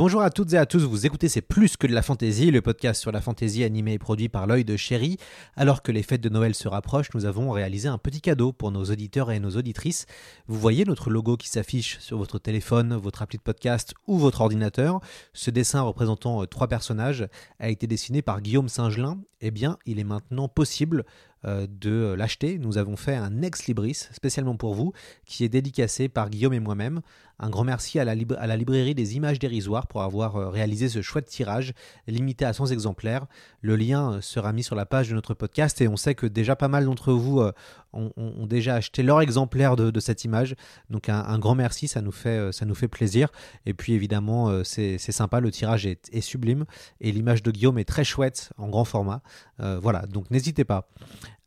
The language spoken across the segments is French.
Bonjour à toutes et à tous, vous écoutez C'est plus que de la fantaisie, le podcast sur la fantaisie animé et produit par l'œil de chéri. Alors que les fêtes de Noël se rapprochent, nous avons réalisé un petit cadeau pour nos auditeurs et nos auditrices. Vous voyez notre logo qui s'affiche sur votre téléphone, votre appli de podcast ou votre ordinateur. Ce dessin représentant euh, trois personnages a été dessiné par Guillaume Singelin. Eh bien, il est maintenant possible de l'acheter. Nous avons fait un ex libris spécialement pour vous qui est dédicacé par Guillaume et moi-même. Un grand merci à la, librairie des images dérisoires pour avoir euh, réalisé ce chouette tirage limité à 100 exemplaires. Le lien euh, sera mis sur la page de notre podcast et on sait que déjà pas mal d'entre vous ont, déjà acheté leur exemplaire de, cette image. Donc un, grand merci, ça nous fait, ça nous fait plaisir. Et puis évidemment, c'est sympa, le tirage est, sublime et l'image de Guillaume est très chouette en grand format. Euh, voilà, donc n'hésitez pas.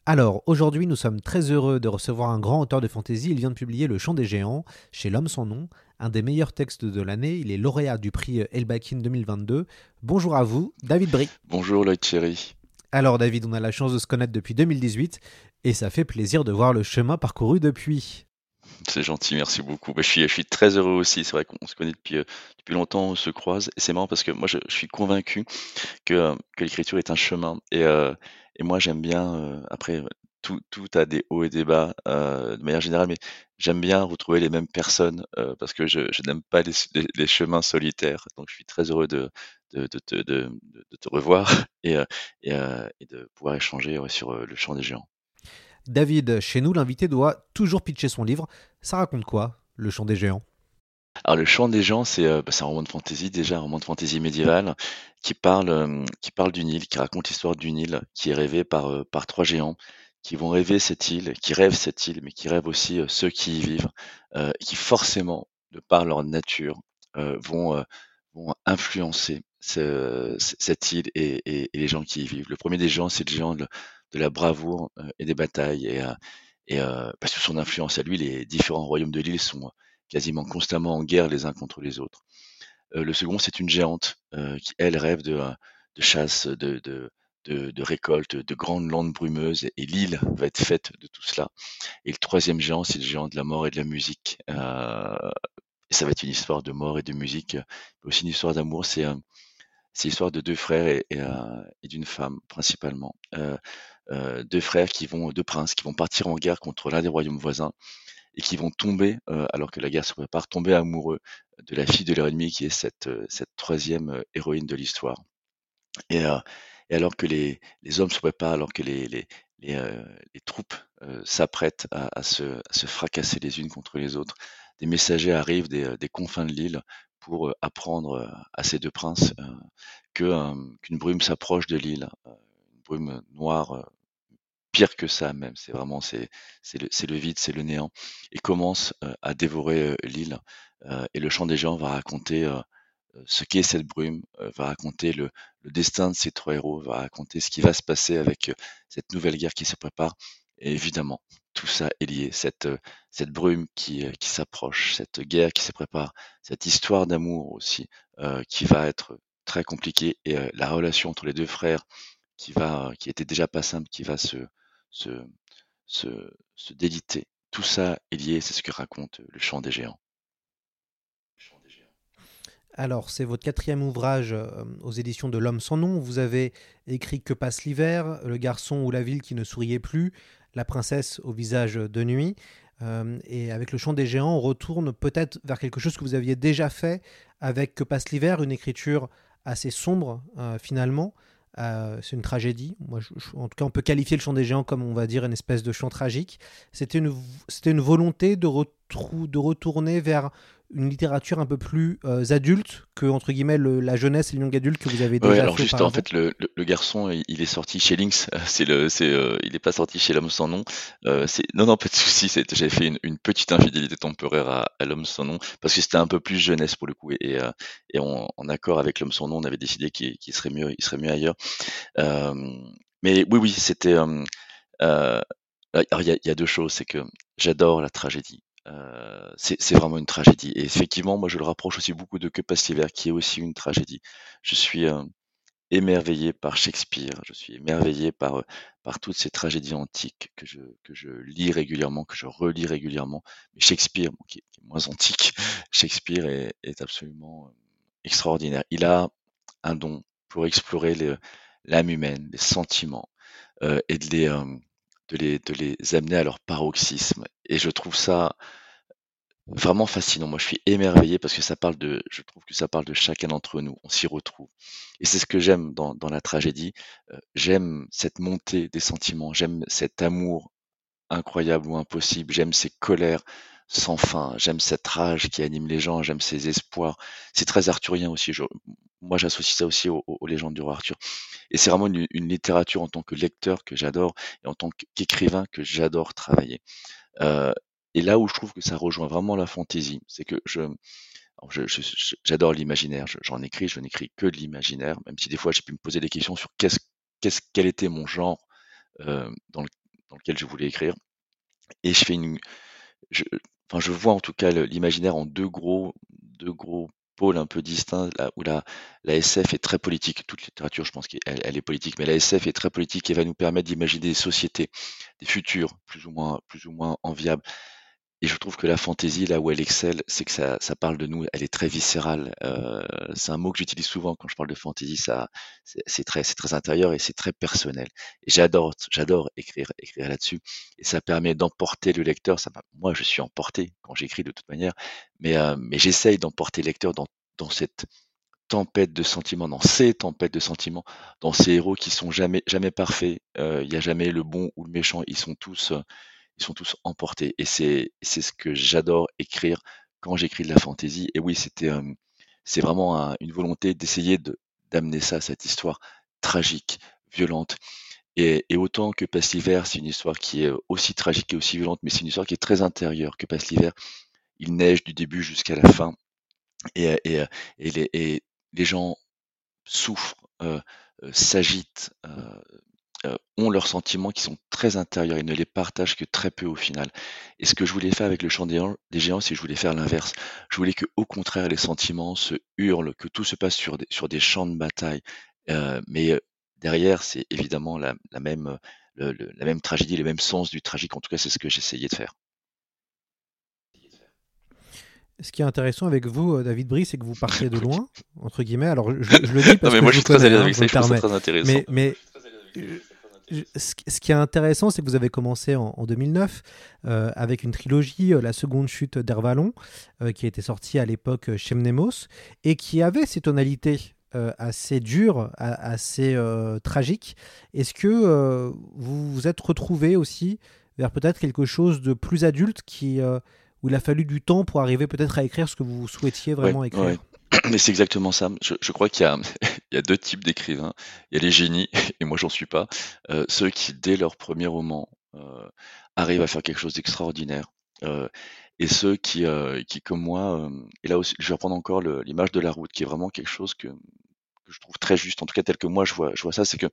Alors, aujourd'hui, nous sommes très heureux de recevoir un grand auteur de fantasy. Il vient de publier Le Chant des Géants chez L'Homme sans nom, un des meilleurs textes de l'année. Il est lauréat du prix Elbakin 2022. Bonjour à vous, David Brie. Bonjour, Lloyd Thierry. Alors, David, on a la chance de se connaître depuis 2018 et ça fait plaisir de voir le chemin parcouru depuis. C'est gentil, merci beaucoup. Je, suis, je suis très heureux aussi. C'est vrai qu'on se connaît depuis, euh, depuis longtemps, on se croise. Et c'est marrant parce que moi, je, je suis convaincu que, euh, que l'écriture est un chemin. Et, euh, et moi, j'aime bien, après, tout, a des hauts et des bas de manière générale, mais j'aime bien retrouver les mêmes personnes parce que je, n'aime pas les, chemins solitaires. Donc, je suis très heureux de, te- revoir et, de pouvoir échanger sur le chant des géants. David, chez nous, l'invité doit toujours pitcher son livre. Ça raconte quoi, Le Chant des Géants? Alors, le chant des gens, c'est euh, bah, c'est un roman de fantasy, déjà un roman de fantasy médiéval, qui parle, euh, qui parle d'une île, qui raconte l'histoire d'une île qui est rêvée par, euh, par trois géants, qui vont rêver cette île, qui rêvent cette île, mais qui rêvent aussi euh, ceux qui y vivent, euh, et qui forcément, de par leur nature, euh, vont, euh, vont influencer ce- cette île et, et- les gens qui y vivent. Le premier des géants, c'est le géant de, la bravoure euh, et des batailles, et, euh, et euh, parce que son influence à lui, les différents royaumes de l'île sont quasiment constamment en guerre les uns contre les autres. Euh, le second, c'est une géante euh, qui, elle, rêve de, euh, chasse, de, récolte, de grandes landes brumeuses, et l'île va être faite de tout cela. Et le troisième géant, c'est le géant de la mort et de la musique. Ça va être une histoire de mort et de musique, mais aussi une histoire d'amour. C'est l'histoire de deux frères et, d'une femme principalement. Deux frères qui vont, deux princes qui vont partir en guerre contre l'un des royaumes voisins et qui vont tomber, euh, alors que la guerre se prépare, tomber amoureux de la fille de leur ennemi qui est cette, euh, troisième euh, héroïne de l'histoire. Et, alors que les, hommes se préparent, alors que les, troupes s'apprêtent à, se, fracasser les unes contre les autres, des messagers arrivent des, confins de l'île pour apprendre à ces deux princes qu'une brume s'approche de l'île, une brume noire, pire que ça même. C'est vraiment c'est c'est le, vide, c'est le néant, et commence euh, à dévorer euh, l'île. Euh, et le chant des gens va raconter ce qu'est cette brume, va raconter le, le destin de ces trois héros, va raconter ce qui va se passer avec cette nouvelle guerre qui se prépare. Et évidemment, tout ça est lié. Cette, cette brume qui, qui s'approche, cette guerre qui se prépare, cette histoire d'amour aussi, qui va être très compliquée, et la relation entre les deux frères qui va, qui était déjà pas simple, qui va se, se, se, déliter. Tout ça est lié, c'est ce que raconte le chant des géants. Alors, c'est votre quatrième ouvrage euh, aux éditions de L'Homme sans nom. Vous avez écrit Que passe l'hiver, Le garçon ou la ville qui ne souriait plus, La princesse au visage de nuit. Euh, et avec Le chant des géants, on retourne peut-être vers quelque chose que vous aviez déjà fait avec Que passe l'hiver, une écriture assez sombre euh, finalement. Euh, c'est une tragédie. Moi, en tout cas, on peut qualifier le chant des géants comme on va dire une espèce de chant tragique. C'était une, une volonté de, de retourner vers une littérature un peu plus euh, adulte que entre guillemets le- la jeunesse et le young adulte que vous avez Ouais, déjà alors fait juste en fait le, le, le garçon il il est sorti chez Lynx, c'est le c'est euh, il est pas sorti chez l'homme sans nom. Euh, c'est non non pas de souci, c'est j'avais fait une, une petite infidélité temporaire à, à l'homme sans nom parce que c'était un peu plus jeunesse pour le coup et et, euh, et en, en accord avec l'homme sans nom, on avait décidé qu'il serait mieux il serait mieux ailleurs. Euh, mais oui oui c'était euh, euh, alors il y a, il y a deux choses, c'est que j'adore la tragédie. Euh, c'est vraiment une tragédie et effectivement moi je le rapproche aussi beaucoup de Que passe qui est aussi une tragédie. Je suis euh, émerveillé par Shakespeare, je suis émerveillé par, heu, par toutes ces tragédies antiques que je que je lis régulièrement, que je relis régulièrement. Mais Shakespeare, qui est moins antique, Shakespeare est est absolument, heu, extraordinaire. Il a un don pour explorer l'âme humaine, les sentiments, heu, et de les, hem, de les amener à leur paroxysme et je trouve ça Vraiment fascinant. Moi, je suis émerveillé parce que ça parle de je trouve que ça parle de chacun d'entre nous. On s'y retrouve et c'est ce que j'aime dans la tragédie. Heu, j'aime cette montée des sentiments, j'aime cet amour incroyable ou impossible, j'aime ces colères sans fin, j'aime cette rage qui anime les gens, j'aime ces espoirs. C'est très arthurien aussi, je moi, j'associe ça aussi aux aux légendes du roi Arthur et c'est vraiment une une littérature en tant que lecteur que j'adore et en tant qu'écrivain que j'adore travailler. Heu et là où je trouve que ça rejoint vraiment la fantaisie, c'est que je j'adore l'imaginaire, je j'en écris, je n'écris que de l'imaginaire, même si des fois j'ai pu me poser des questions sur qu'est-ce qu'est-ce quel était mon genre, heu, dans le dans lequel je voulais écrire et je fais une je je vois en tout cas l'imaginaire en 2 gros 2 gros pôles un peu distincts, où la SF est très politique. Toute littérature je pense qu'elle elle est politique, mais la SF est très politique et va nous permettre d'imaginer des sociétés, des futurs plus ou moins plus ou moins enviables et je trouve que la fantaisie, là où elle excelle, c'est que ça ça parle de nous, elle est très viscérale. Heu, c'est un mot que j'utilise souvent quand je parle de fantaisie, ça c'est très c'est très intérieur et c'est très personnel. Et j'adore j'adore écrire écrire là-dessus et ça permet d'emporter le lecteur. Ça moi, je suis emporté quand j'écris de toute manière, mais heu, mais j'essaye d'emporter le lecteur dans dans cette tempête de sentiments, dans ces tempêtes de sentiments, dans ces héros qui sont jamais jamais parfaits. Heu, il y a jamais le bon ou le méchant, ils sont tous, ils sont tous emportés et c'est ce que j'adore écrire quand j'écris de la fantaisie et oui, c'était, c'est vraiment un une volonté d'essayer de d'amener ça, cette histoire tragique, violente et autant Que passe l'hiver, c'est une histoire qui est, aussi tragique et aussi violente, mais c'est une histoire qui est très intérieure. Que passe l'hiver, il neige du début jusqu'à la fin et et les les gens souffrent, s'agitent, heu, ont leurs sentiments qui sont très intérieurs. Ils ne les partagent que très peu au final. Et ce que je voulais faire avec Le Chant des géants des géants, c'est que je voulais faire l'inverse. Je voulais qu'au contraire les sentiments se hurlent, que tout se passe sur des sur des champs de bataille. Heu, mais heu, derrière, c'est évidemment la la même, heu, le le la même tragédie, le même sens du tragique. En tout cas, c'est ce que j'essayais de faire. Ce qui est intéressant avec vous, euh, David Brie, c'est que vous partez de loin, entre guillemets. Alors, je, je le dis Non, parce mais que moi, je je suis très à l'aise hein, avec ça, je trouve ça très intéressant. Mais, mais euh, ce qui- est intéressant, c'est que vous avez commencé en, en 2009 euh, avec une trilogie, euh, La Seconde Chute d'Hervalon, euh, qui a été sortie à l'époque chez Mnemos, et qui avait ces tonalités assez dures, assez tragiques. Est-ce que vous vous êtes retrouvé aussi vers peut-être quelque chose de plus adulte qui, où il a fallu du temps pour arriver peut-être à écrire ce que vous souhaitiez vraiment Ouais, écrire? ouais. Mais c'est exactement ça. Je, je crois qu'il y y a deux types d'écrivains. Il y a les génies, et moi j'en suis pas. Euh, ceux qui, dès leur premier roman, euh, arrivent à faire quelque chose d'extraordinaire. Euh, et ceux qui, euh, qui comme moi, euh, et là aussi, je vais reprendre encore l'image de la route, qui est vraiment quelque chose que, je trouve très juste, en tout cas tel que moi je vois, je vois ça, c'est que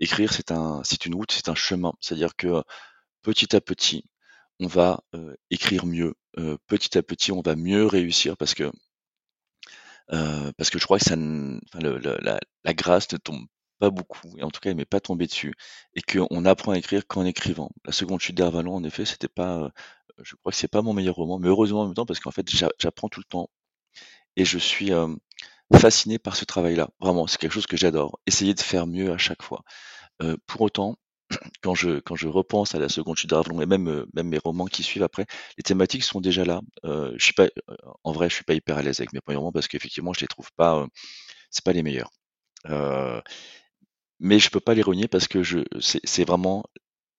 écrire, c'est un, une route, c'est un chemin. C'est-à-dire que petit à petit, on va euh, écrire mieux. Petit à petit, on va mieux réussir parce que Parce que je crois que ça enfin le le la la grâce ne tombe pas beaucoup et en tout cas, elle m'est pas tombée dessus et qu'on apprend à écrire qu'en écrivant. La seconde chute d'Hervalon, en effet, c'était pas, je crois que c'est pas mon meilleur roman, mais heureusement en même temps parce qu'en fait, j'a j'apprends tout le temps et je suis, hem, fasciné par ce travail-là. Vraiment, c'est quelque chose que j'adore, essayer de faire mieux à chaque fois. Heu, pour autant, quand je quand je repense à la seconde chute d'Hervalon et même, heu, même mes romans qui suivent après, les thématiques sont déjà là. Heu, je suis pas, en vrai, je suis pas hyper à l'aise avec mes premiers romans parce qu'effectivement, je les trouve pas, heu, c'est pas les meilleurs. Heu, mais je peux pas les renier parce que je c'est vraiment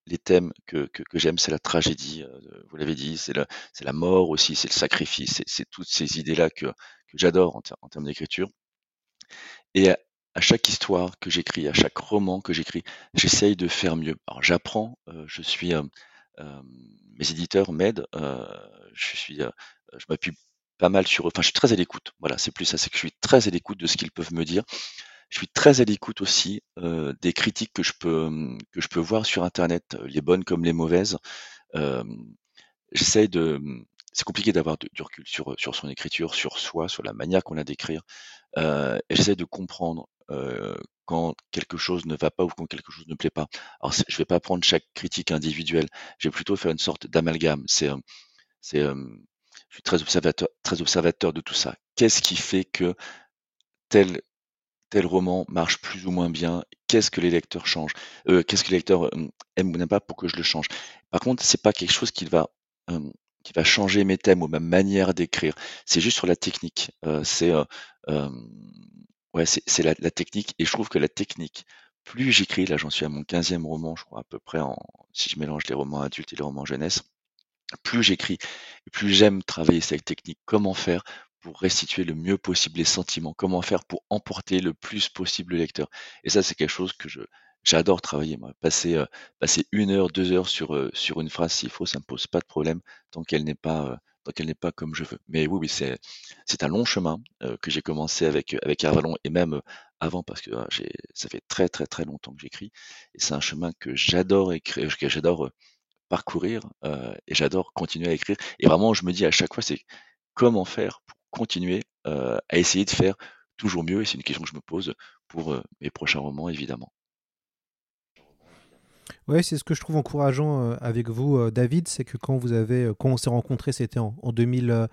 les thèmes que, que, que j'aime, c'est la tragédie, euh, vous l'avez dit, c'est la mort aussi, c'est le sacrifice, c'est toutes ces idées-là que, que j'adore en, en, termes d'écriture. Et à, chaque histoire que j'écris, à chaque roman que j'écris, j'essaye de faire mieux. Alors j'apprends, euh, je suis, euh, euh, mes éditeurs m'aident, je suis, je m'appuie pas mal sur eux, enfin je suis très à l'écoute, voilà, c'est plus ça, c'est que je suis très à l'écoute de ce qu'ils peuvent me dire. Je suis très à l'écoute aussi des critiques que je peux que je peux voir sur internet, les bonnes comme les mauvaises. J'essaye de c'est compliqué d'avoir du recul sur sur son écriture, sur soi, sur la manière qu'on a d'écrire. Euh, j'essaie de comprendre euh, quand quelque chose ne va pas ou quand quelque chose ne plaît pas. Alors je vais pas prendre chaque critique individuelle. Je vais plutôt faire une sorte d'amalgame. C'est c'est je suis très observateur, très observateur de tout ça. Qu'est-ce qui fait que tel tel roman marche plus ou moins bien, qu'est-ce que les lecteurs changent, euh, qu'est-ce que les lecteurs euh, aiment ou n'aiment pas? Pour que je le change? Par contre, c'est pas quelque chose qui va euh, qui va changer mes thèmes ou ma manière d'écrire. C'est juste sur la technique. c'est c'est la, technique et je trouve que la technique, plus j'écris, là j'en suis à mon 15e roman, je crois à peu près en si je mélange les romans adultes et les romans jeunesse, plus j'écris, plus j'aime travailler cette technique. Comment faire pour restituer le mieux possible les sentiments, comment faire pour emporter le plus possible le lecteur. Et ça, c'est quelque chose que j'adore travailler. Euh, passer une heure, deux heures sur, euh, une phrase s'il faut, ça me pose pas de problème tant qu'elle n'est pas euh, tant qu'elle n'est pas comme je veux. Mais oui, c'est un long chemin que j'ai commencé avec avec Arvalon et même avant parce que j'ai ça fait très très très longtemps que j'écris et c'est un chemin que j'adore écrire, que j'adore parcourir et j'adore continuer à écrire. Et vraiment, je me dis à chaque fois, c'est comment faire pour continuer à essayer de faire toujours mieux. Et c'est une question que je me pose pour mes prochains romans, évidemment. Oui, c'est ce que je trouve encourageant avec vous, David, c'est que quand vous avez, quand on s'est rencontrés, c'était en, en, 2000,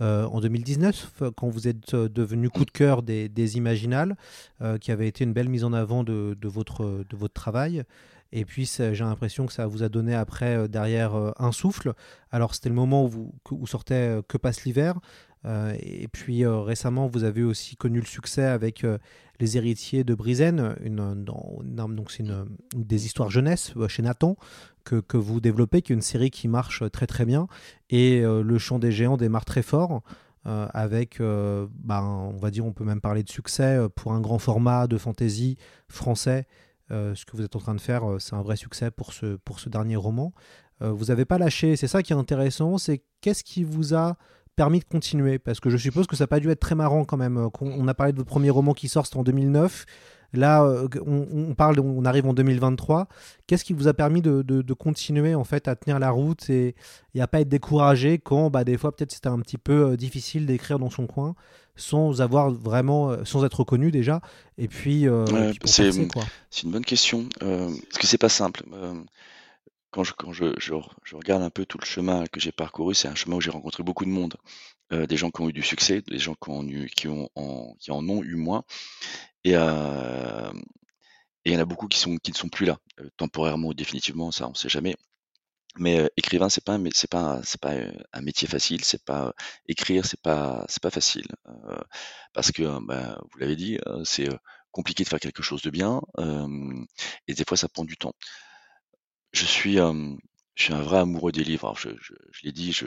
en 2019, quand vous êtes devenu coup de cœur des, des Imaginales, qui avait été une belle mise en avant de, de votre, de votre travail. Et puis j'ai l'impression que ça vous a donné après derrière un souffle. Alors c'était le moment où, vous, où sortait Que passe l'hiver. Euh, et puis euh, récemment, vous avez aussi connu le succès avec euh, Les héritiers de Brizen, une, donc c'est une, des histoires jeunesse chez Nathan que, que, vous développez, qui est une série qui marche très très bien. Et Le Chant des Géants démarre très fort. avec, bah, on va dire, on peut même parler de succès pour un grand format de fantasy français. ce que vous êtes en train de faire, c'est un vrai succès pour ce, pour ce dernier roman. vous n'avez pas lâché, c'est ça qui est intéressant, c'est qu'est-ce qui vous a permis de continuer Parce que je suppose que ça n'a pas dû être très marrant quand même. Euh, on a parlé de votre premier roman qui sort, c'était en 2009. Là, euh, on, parle, on arrive en 2023. Qu'est-ce qui vous a permis de, continuer en fait à tenir la route et, et à pas être découragé quand, bah, des fois, peut-être c'était un petit peu euh, difficile d'écrire dans son coin, sans avoir vraiment, sans être reconnu déjà. Et puis, c'est une bonne question parce que c'est pas simple quand je, quand je, regarde un peu tout le chemin que j'ai parcouru, c'est un chemin où j'ai rencontré beaucoup de monde, euh, des gens qui ont eu du succès, des gens qui, ont eu, qui, en, ont eu moins, et euh, il y en a beaucoup qui, ne sont plus là, euh, temporairement ou définitivement, ça on sait jamais. Mais écrivain, c'est pas, pas, un métier facile. Écrire, c'est pas, pas facile parce que, bah, vous l'avez dit, c'est compliqué de faire quelque chose de bien et des fois ça prend du temps. Je suis, un vrai amoureux des livres. Je l'ai dit, je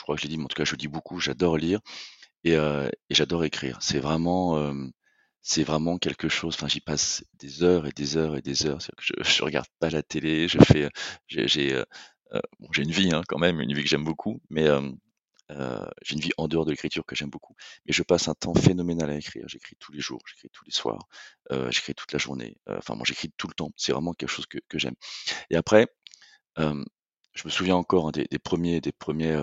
crois que je l'ai dit, mais en tout cas je lis beaucoup, j'adore lire et j'adore écrire. C'est vraiment, quelque chose enfin j'y passe des heures et des heures et des heures. je je regarde pas la télé, je fais, j'ai une vie, hein, quand même, une vie que j'aime beaucoup, mais euh, j'ai une vie en dehors de l'écriture que j'aime beaucoup, mais je passe un temps phénoménal à écrire. J'écris tous les jours, j'écris tous les soirs, euh, j'écris toute la journée. Euh, enfin, moi, j'écris tout le temps. C'est vraiment quelque chose que, j'aime. Et après, je me souviens encore hein, des, premiers, des premiers,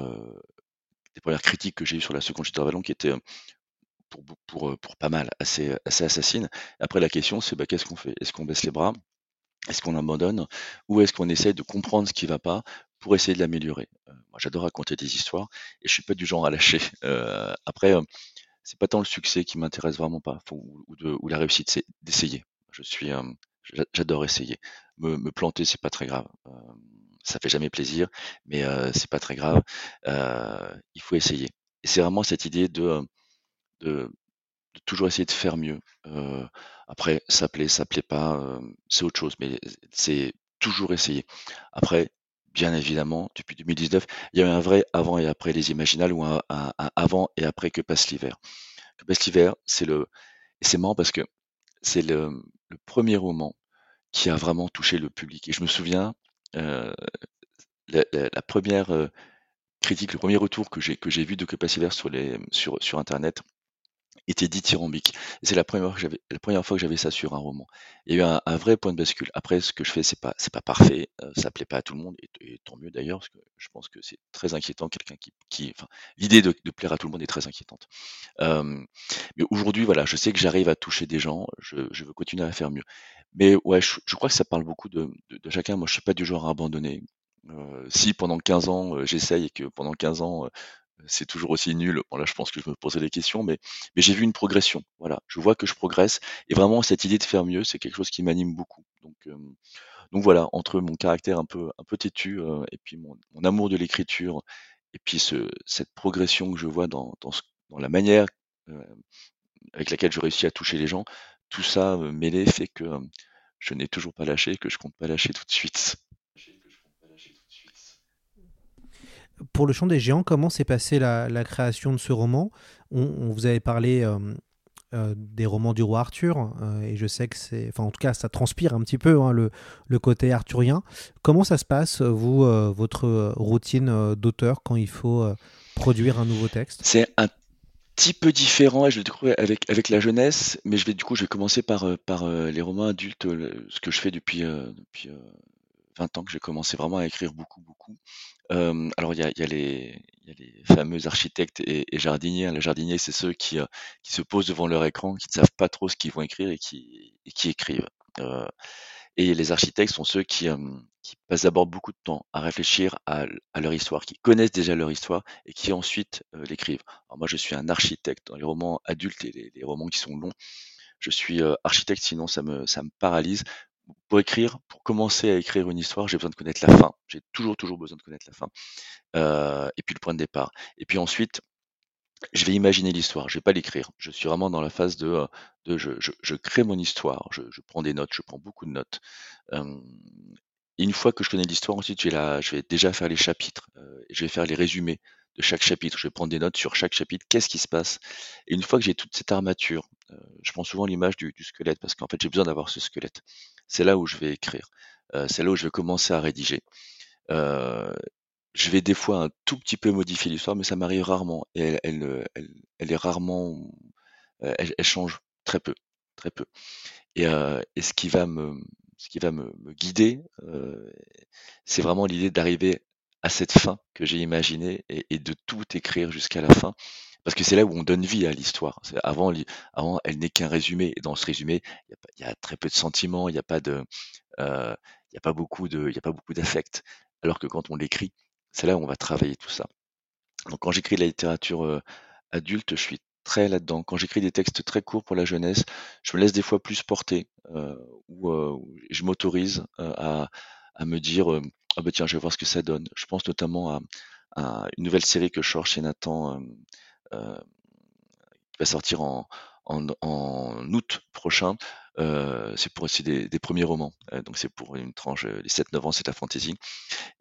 des premières critiques que j'ai eues sur la seconde chute Vallon qui étaient pour, pas mal, assez, assez assassines. Après, la question, c'est bah, qu'est-ce qu'on fait? Est-ce qu'on baisse les bras? Est-ce qu'on abandonne? Ou est-ce qu'on essaie de comprendre ce qui va pas? Pour essayer de l'améliorer. Euh, moi, j'adore raconter des histoires et je suis pas du genre à lâcher. Euh, après, euh, c'est pas tant le succès qui m'intéresse vraiment pas, ou, la réussite, c'est d'essayer. Je suis, euh, j'adore essayer. Me, me planter, c'est pas très grave. Euh, ça fait jamais plaisir, mais c'est pas très grave. il faut essayer. Et c'est vraiment cette idée de, de, toujours essayer de faire mieux. après, ça plaît, ça plaît pas, c'est autre chose, mais c'est toujours essayé. Après, bien évidemment, depuis 2019, il y a eu un vrai avant et après les Imaginales ou un, avant et après que passe l'hiver. Que passe l'hiver, c'est le, c'est marrant parce que c'est le, premier roman qui a vraiment touché le public. Et je me souviens, euh, la première euh, critique, le premier retour que j'ai que j'ai vu de Que passe l'hiver sur les sur sur internet était dithyrambique. Et c'est la première fois que j'avais ça sur un roman. Il y a eu un, vrai point de bascule. Après, ce que je fais, c'est pas pas parfait, euh, ça plaît pas à tout le monde, et, tant mieux d'ailleurs, parce que je pense que c'est très inquiétant quelqu'un qui, l'idée de, plaire à tout le monde est très inquiétante. Mais aujourd'hui, voilà, je sais que j'arrive à toucher des gens, je, veux continuer à faire mieux. Mais ouais, je, crois que ça parle beaucoup de chacun. Moi, je suis pas du genre à abandonner. Euh, si pendant 15 ans euh, j'essaye et que pendant 15 ans euh, c'est toujours aussi nul, bon là je pense que je me posais des questions, mais, mais j'ai vu une progression. Voilà, je vois que je progresse et vraiment cette idée de faire mieux, c'est quelque chose qui m'anime beaucoup. Donc, euh, donc voilà, entre mon caractère un peu un peu têtu euh, et puis mon, mon amour de l'écriture et puis ce, cette progression que je vois dans, dans, ce- dans la manière euh, avec laquelle je réussis à toucher les gens, tout ça mêlé fait que je n'ai toujours pas lâché et que je compte pas lâcher tout de suite. Pour le chant des géants, comment s'est passée la, création de ce roman? On, vous avait parlé euh, euh, des romans du roi Arthur, euh, et je sais que c'est, enfin en tout cas ça transpire un petit peu hein, le, côté arthurien. Comment ça se passe, vous, votre routine d'auteur quand il faut produire un nouveau texte? C'est un petit peu différent et je le découvre avec, avec la jeunesse, mais je vais du coup je vais commencer par, par les romans adultes, ce que je fais depuis, depuis 20 ans que j'ai commencé vraiment à écrire beaucoup, beaucoup. Alors il y a, les, fameux architectes et, jardiniers. Les jardiniers, c'est ceux qui, euh, qui se posent devant leur écran, qui ne savent pas trop ce qu'ils vont écrire et qui, écrivent. Et les architectes sont ceux qui, passent d'abord beaucoup de temps à réfléchir à, leur histoire, qui connaissent déjà leur histoire et qui ensuite l'écrivent. Alors moi, je suis un architecte dans les romans adultes et les, romans qui sont longs. Je suis architecte, sinon ça me paralyse. Pour écrire, pour commencer à écrire une histoire, j'ai besoin de connaître la fin. J'ai toujours, toujours besoin de connaître la fin. Euh, et puis le point de départ. Et puis ensuite, je vais imaginer l'histoire, je vais pas l'écrire. Je suis vraiment dans la phase de, euh, de je, je, je crée mon histoire, je, je prends des notes, je prends beaucoup de notes. Une fois que je connais l'histoire, ensuite, je vais, je vais déjà faire les chapitres, euh, je vais faire les résumés de chaque chapitre. Je vais prendre des notes sur chaque chapitre, qu'est-ce qui se passe? Et une fois que j'ai toute cette armature, je prends souvent l'image du, squelette, parce qu'en fait, j'ai besoin d'avoir ce squelette. C'est là où je vais écrire. Euh, c'est là où je vais commencer à rédiger. Euh, je vais des fois un tout petit peu modifier l'histoire, mais ça m'arrive rarement. Et elle, euh, est rarement, euh, elle, change très peu, très peu. Et, euh, ce qui va me, ce qui va me, guider, euh, c'est vraiment l'idée d'arriver à cette fin que j'ai imaginée et de tout écrire jusqu'à la fin. Parce que c'est là où on donne vie à l'histoire. Avant, avant, elle n'est qu'un résumé. Et dans ce résumé, il y, a très peu de sentiments, il n'y a pas de, euh, il y a pas beaucoup de, il a pas beaucoup d'affect. Alors que quand on l'écrit, c'est là où on va travailler tout ça. Donc quand j'écris de la littérature euh, adulte, je suis très là-dedans. Quand j'écris des textes très courts pour la jeunesse, je me laisse des fois plus porter euh, euh, je m'autorise euh, à, à me dire euh, ah bah tiens je vais voir ce que ça donne. Je pense notamment à, à une nouvelle série que je sors chez Nathan euh, euh, qui va sortir en, en, août prochain. Euh, c'est pour aussi des, premiers romans. Euh, donc c'est pour une tranche, euh, les 7-9 ans, c'est la fantasy.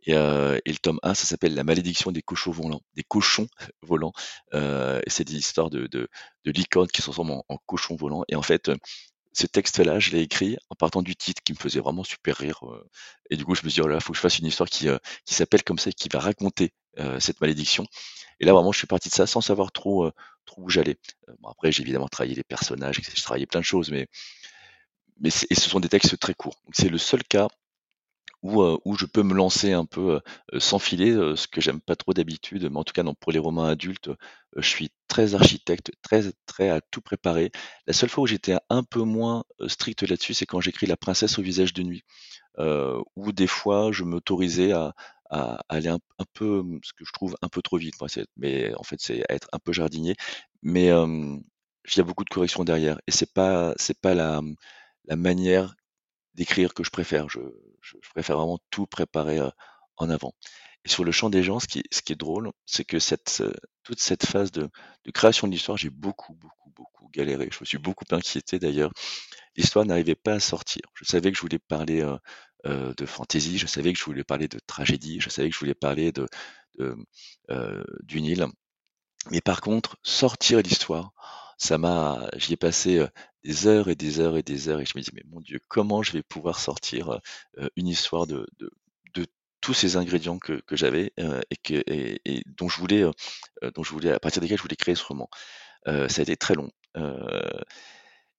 Et, euh, le tome 1, ça s'appelle La malédiction des cochons volants. Des cochons volants. Euh, et c'est des histoires de, de, licornes qui se transforment en, en cochons volants. Et en fait, euh, ce texte-là, je l'ai écrit en partant du titre qui me faisait vraiment super rire. euh. Et du coup, je me suis dit, oh là, faut que je fasse une histoire qui, euh, qui s'appelle comme ça, et qui va raconter euh, cette malédiction. Et là, vraiment, je suis parti de ça sans savoir trop, trop où j'allais. Après, j'ai évidemment travaillé les personnages, j'ai travaillé plein de choses, mais, mais ce sont des textes très courts. C'est le seul cas où, euh, où je peux me lancer un peu euh, euh, sans filer, euh, ce que j'aime pas trop d'habitude, mais en tout cas non, pour les romans adultes, euh, je suis très architecte, très très à tout préparer. La seule fois où j'étais un peu moins euh, strict là-dessus, c'est quand j'écris La princesse au visage de nuit, euh, où des fois je m'autorisais à, à aller un, peu, ce que je trouve un peu trop vite, moi, mais en fait c'est être un peu jardinier, mais euh, il y a beaucoup de corrections derrière, et c'est pas c'est pas la la manière d'écrire que je préfère. Je, préfère vraiment tout préparer euh, en avant. Et sur le champ des gens, ce qui, est drôle, c'est que euh, toute cette phase de, création de l'histoire, j'ai beaucoup, beaucoup, beaucoup galéré. Je me suis beaucoup inquiété d'ailleurs. L'histoire n'arrivait pas à sortir. Je savais que je voulais parler euh, de fantasy, je savais que je voulais parler de tragédie, je savais que je voulais parler de, de, du Nil. Mais par contre, sortir l'histoire, ça m'a, j'y ai passé des heures et des heures et des heures et je me dis mais mon Dieu, comment je vais pouvoir sortir une histoire de, de, de tous ces ingrédients que, que j'avais et, que, et, et dont je voulais, dont je voulais, à partir desquels je voulais créer ce roman. Ça a été très long.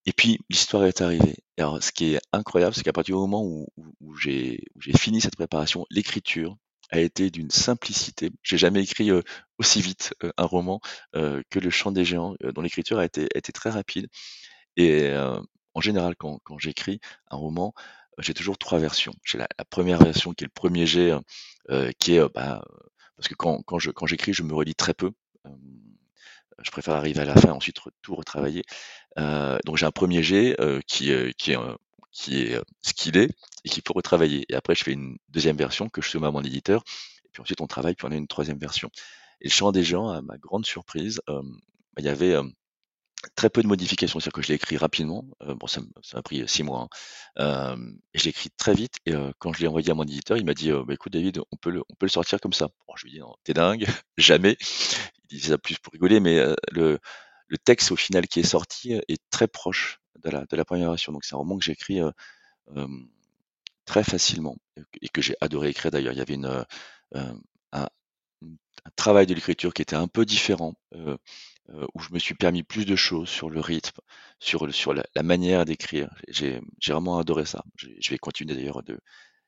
Et puis l'histoire est arrivée. Alors, ce qui est incroyable, c'est qu'à partir du moment où, où, où j'ai fini cette préparation, l'écriture a été d'une simplicité. J'ai jamais écrit aussi vite un roman que Le Chant des Géants, dont l'écriture a été, très rapide. Et en général, quand, quand j'écris un roman, j'ai toujours trois versions. J'ai la, première version qui est le premier jet, euh, qui est bah, parce que quand, quand je quand j'écris, je me relis très peu. Je préfère arriver à la fin, ensuite tout retravailler. Euh, donc j'ai un premier jet euh, qui, euh, qui est qui est euh, ce qu'il est et qu'il faut retravailler. Et après, je fais une deuxième version que je soumets à mon éditeur. Et puis ensuite, on travaille, puis on a une troisième version. Et le chant des gens, à ma grande surprise, euh, bah, il y avait euh, très peu de modifications. C'est-à-dire que je l'ai écrit rapidement. Euh, bon, ça m'a pris six mois. hein. Euh, et je l'ai écrit très vite. Et euh, quand je l'ai envoyé à mon éditeur, il m'a dit bah, écoute, David, on peut le, on peut le sortir comme ça. Bon, je lui ai dit t'es dingue, jamais. Il disait ça plus pour rigoler, mais le, le texte au final qui est sorti est très proche de la, première version. Donc c'est un roman que j'ai écrit euh, très facilement et que j'ai adoré écrire d'ailleurs. Il y avait une, euh, un, un travail de l'écriture qui était un peu différent, euh, euh, où je me suis permis plus de choses sur le rythme, sur, sur la, manière d'écrire. J'ai vraiment adoré ça. Je, vais continuer d'ailleurs de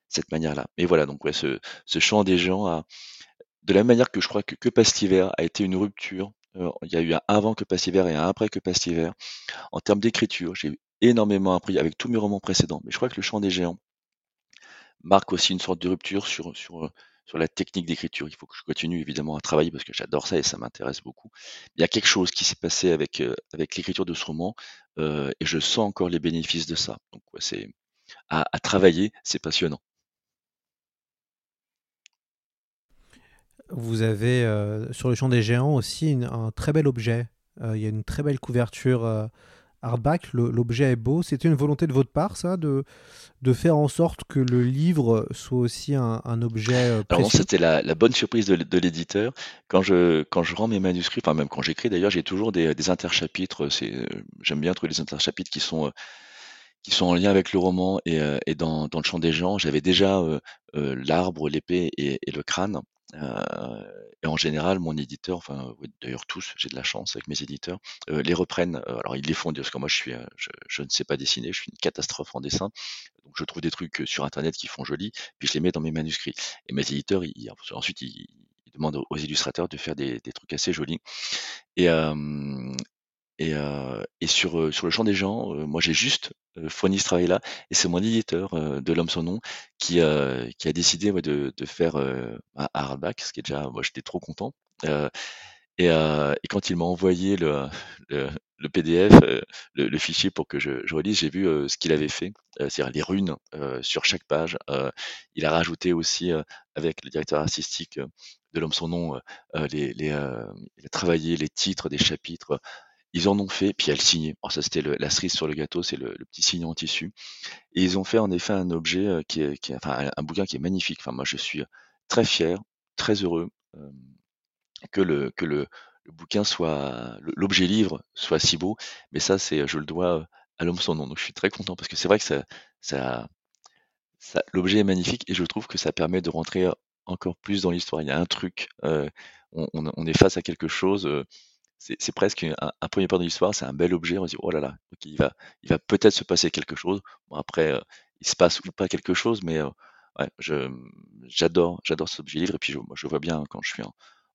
cette manière-là. Mais voilà, donc ouais, ce, ce chant des gens, a, de la manière que je crois que Que a été une rupture. Euh, il y a eu un avant Que passe et un après Que passe. En termes d'écriture, j'ai énormément appris avec tous mes romans précédents. Mais je crois que Le chant des géants marque aussi une sorte de rupture sur, sur, euh, sur la technique d'écriture. Il faut que je continue évidemment à travailler parce que j'adore ça et ça m'intéresse beaucoup. Il y a quelque chose qui s'est passé avec, euh, avec l'écriture de ce roman et je sens encore les bénéfices de ça. Donc c'est à travailler, c'est passionnant. Vous avez euh, sur le champ des géants aussi une- un très bel objet. Euh, Il y a une très belle couverture euh, hardback. Le- L'objet est beau. C'était une volonté de votre part, ça, de, de faire en sorte que le livre soit aussi un, un objet euh, Alors non, c'était la, la bonne surprise de, l'éditeur. Quand je, quand je rends mes manuscrits, enfin même quand j'écris d'ailleurs, j'ai toujours des, des interchapitres. Euh, j'aime bien trouver les interchapitres qui sont, euh, qui sont en lien avec le roman et, euh, et dans, dans le champ des gens. J'avais déjà euh, euh, l'arbre, l'épée et, et le crâne. Euh, et en général, mon éditeur, enfin d'ailleurs tous, j'ai de la chance avec mes éditeurs, euh, les reprennent. Euh, alors ils les font parce que moi je suis, je, je ne sais pas dessiner, je suis une catastrophe en dessin. Donc je trouve des trucs sur internet qui font joli, puis je les mets dans mes manuscrits. Et mes éditeurs, ils, ensuite ils, ils demandent aux illustrateurs de faire des, des trucs assez jolis. Et, euh, et, euh, et sur, euh, sur le champ des gens, euh, moi j'ai juste euh, fourni ce travail-là, et c'est mon éditeur euh, de l'homme son nom qui, euh, qui a décidé ouais, de, de faire un hardback, ce qui est déjà, moi j'étais trop content. Et, et quand il m'a envoyé le, le, le PDF, le, le fichier pour que je, je relise, j'ai vu ce qu'il avait fait, c'est-à-dire les runes sur chaque page. Il a rajouté aussi avec le directeur artistique de l'homme son nom, les, les, il a travaillé les titres des chapitres. Ils en ont fait, puis elle signait. Alors ça c'était la cerise sur le gâteau, c'est le, le petit signe en tissu. Et ils ont fait en effet un objet euh, qui est, qui est- enfin un, bouquin qui est magnifique. Enfin moi je suis très fier, très heureux euh, que le que le, le bouquin soit l'objet livre soit si beau. Mais ça c'est je le dois euh, à l'homme son nom. Donc je suis très content parce que c'est vrai que ça ça ça, l'objet est magnifique et je trouve que ça permet de rentrer encore plus dans l'histoire. Il y a un truc, euh, on, on- on est face à quelque chose, euh, c'est presque un, premier pas dans l'histoire, c'est un bel objet, on se dit, oh là là, il va, peut-être se passer quelque chose. Après, euh, il se passe ou pas quelque chose, mais euh, j'adore, j'adore cet objet livre et puis je, vois bien quand je suis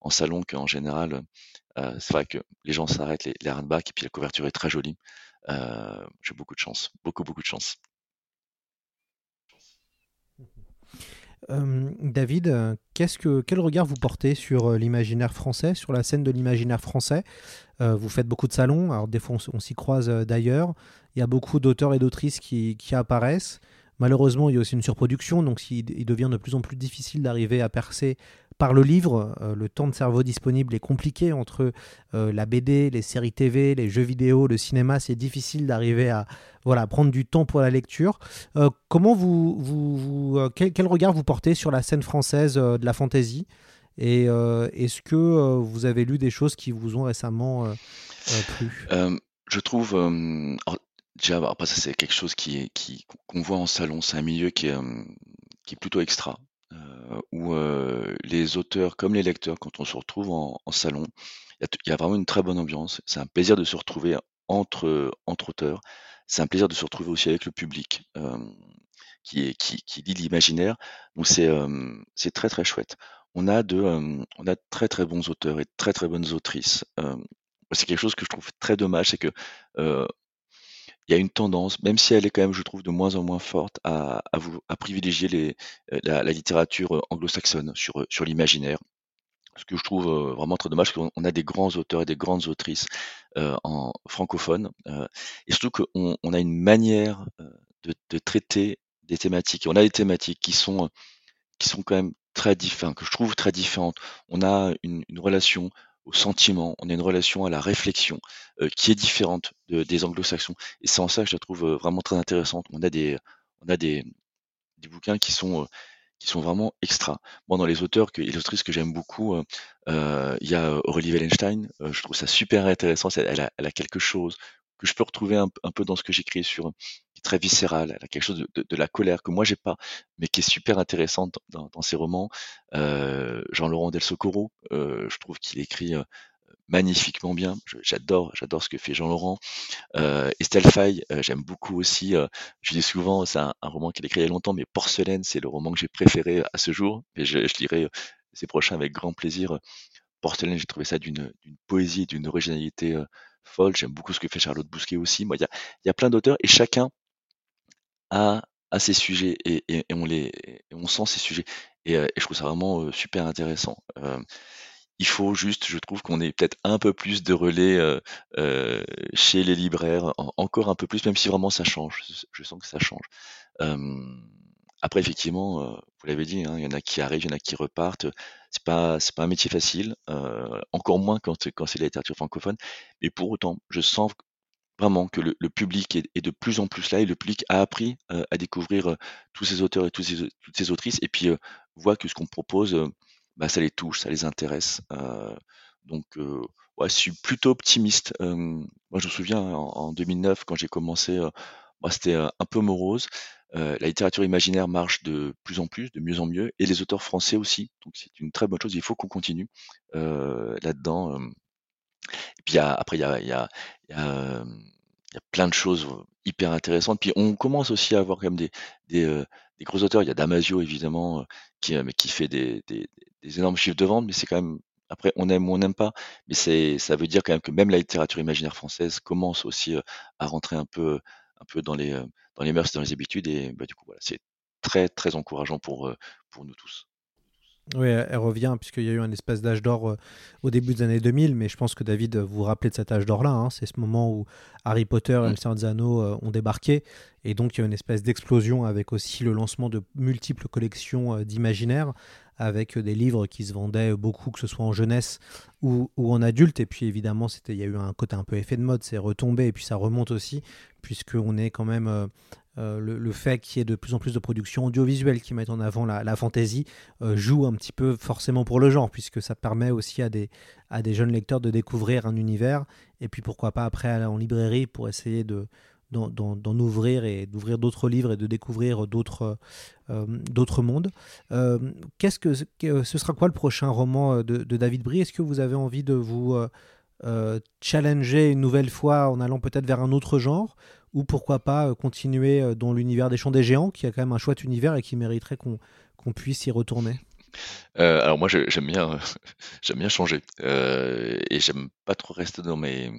en, salon qu'en général, euh, c'est vrai que les gens s'arrêtent, les, les et puis la couverture est très jolie. J'ai beaucoup de chance, beaucoup, beaucoup de chance. Euh, David, qu'est-ce que, quel regard vous portez sur euh, l'imaginaire français, sur la scène de l'imaginaire français? Euh, Vous faites beaucoup de salons, alors des fois on, s'y croise d'ailleurs. Il y a beaucoup d'auteurs et d'autrices qui, qui apparaissent. Malheureusement, il y a aussi une surproduction, donc il devient de plus en plus difficile d'arriver à percer par le livre, le temps de cerveau disponible est compliqué entre la BD, les séries TV, les jeux vidéo, le cinéma. C'est difficile d'arriver à voilà, prendre du temps pour la lecture. comment vous, vous, quel, regard vous portez sur la scène française de la fantasy? Et est-ce que vous avez lu des choses qui vous ont récemment plu? Je trouve Déjà, bah, après ça c'est quelque chose qui qu'on voit en salon. C'est un milieu qui est, qui est plutôt extra, euh, où, les auteurs comme les lecteurs, quand on se retrouve en salon, il y a vraiment une très bonne ambiance. C'est un plaisir de se retrouver entre, auteurs. C'est un plaisir de se retrouver aussi avec le public, qui est qui qui lit l'imaginaire. Donc c'est, c'est très, très chouette. On a de, on a de très, très bons auteurs et de très, très bonnes autrices. c'est quelque chose que je trouve très dommage, c'est que, il y a une tendance, même si elle est quand même, je trouve, de moins en moins forte, à, à, vous, à privilégier les, euh, la, la littérature euh, anglo-saxonne sur, euh, sur l'imaginaire. Ce que je trouve vraiment très dommage, parce qu'on a des grands auteurs et des grandes autrices euh, en francophone, euh, et surtout qu'on on a une manière de, de, traiter des thématiques. On a des thématiques qui sont, qui sont quand même très différentes, que je trouve très différentes. On a une, une relation au sentiment, on a une relation à la réflexion euh, qui est différente de, des anglo-saxons. Et c'est en ça que je la trouve euh, vraiment très intéressante. On a des, on a des, bouquins qui sont, euh, qui sont vraiment extra. Moi, dans les auteurs que, autrices que j'aime beaucoup, il y a Aurélie Wallenstein. je trouve ça super intéressant. Elle a quelque chose que je peux retrouver un, un peu dans ce que j'écris sur qui est très viscéral, elle a quelque chose de, de, de la colère que moi j'ai pas, mais qui est super intéressante dans, dans ses romans. Euh, Jean-Laurent Del Socorro, euh, je trouve qu'il écrit euh, magnifiquement bien. J'adore, j'adore ce que fait Jean-Laurent. Euh, Estelle Faye, euh, j'aime beaucoup aussi. je dis souvent, c'est un, un, roman qu'il a écrit il y a longtemps, mais Porcelaine, c'est le roman que j'ai préféré à ce jour. Et je, je lirai ces prochains avec grand plaisir. Porcelaine, j'ai trouvé ça d'une poésie, d'une originalité J'aime beaucoup ce que fait Charlotte Bousquet aussi. Moi, il y a, plein d'auteurs et chacun a, ses sujets et, on sent ces sujets. Et, et, je trouve ça vraiment super intéressant. Euh, il faut juste, je trouve qu'on ait peut-être un peu plus de relais euh, euh, chez les libraires, en, encore un peu plus, même si vraiment ça change. Je, sens que ça change. Après, effectivement, vous l'avez dit, hein, il y en a qui arrivent, il y en a qui repartent. C'est pas, c'est pas un métier facile, encore moins quand, quand c'est la littérature francophone. Mais pour autant, je sens vraiment que le, le public est, est, de plus en plus là et le public a appris euh, à découvrir euh, tous ces auteurs et tous ces, toutes ces autrices et puis euh, voit que ce qu'on propose, bah, ça les touche, ça les intéresse. donc, ouais, je suis plutôt optimiste. moi, je me souviens en, en 2009 quand j'ai commencé, bah, c'était un peu morose. la littérature imaginaire marche de plus en plus, de mieux en mieux, et les auteurs français aussi. Donc, c'est une très bonne chose. Il faut qu'on continue là-dedans. Et puis après, il y a, plein de choses hyper intéressantes. Puis on commence aussi à avoir quand même des, gros auteurs. Il y a Damasio, évidemment, qui, mais qui fait des, des, énormes chiffres de vente, mais c'est quand même après, on aime ou on n'aime pas, mais ça veut dire quand même que même la littérature imaginaire française commence aussi à rentrer un peu, un peu dans les, dans les mœurs, dans les habitudes, et bah, du coup, voilà, c'est très, très encourageant pour, pour nous tous. Oui, elle revient, puisqu'il y a eu un espèce d'âge d'or euh, au début des années 2000, mais je pense que David, vous vous rappelez de cet âge d'or-là. Hein, c'est ce moment où Harry Potter et Le Seigneur des Anneaux euh, ont débarqué, et donc il y a une espèce d'explosion avec aussi le lancement de multiples collections euh, d'imaginaires, avec des livres qui se vendaient beaucoup, que ce soit en jeunesse ou, ou en adulte. Et puis évidemment, il y a eu un côté un peu effet de mode, c'est retombé, et puis ça remonte aussi, puisqu'on est quand même euh, le, fait qu'il y ait de plus en plus de productions audiovisuelles qui mettent en avant la, fantasy euh, joue un petit peu forcément pour le genre, puisque ça permet aussi à des, jeunes lecteurs de découvrir un univers, et puis pourquoi pas après aller en librairie pour essayer de d'en ouvrir et d'ouvrir d'autres livres et de découvrir d'autres euh, mondes. Qu'est-ce que ce sera quoi le prochain roman de, de David Brie? Est-ce que vous avez envie de vous challenger une nouvelle fois en allant peut-être vers un autre genre ou pourquoi pas euh, continuer euh, dans l'univers des Champs des Géants, qui a quand même un chouette univers et qui mériterait qu'on puisse y retourner. Euh, alors moi j'aime bien j'aime bien changer euh, et j'aime pas trop rester dans mes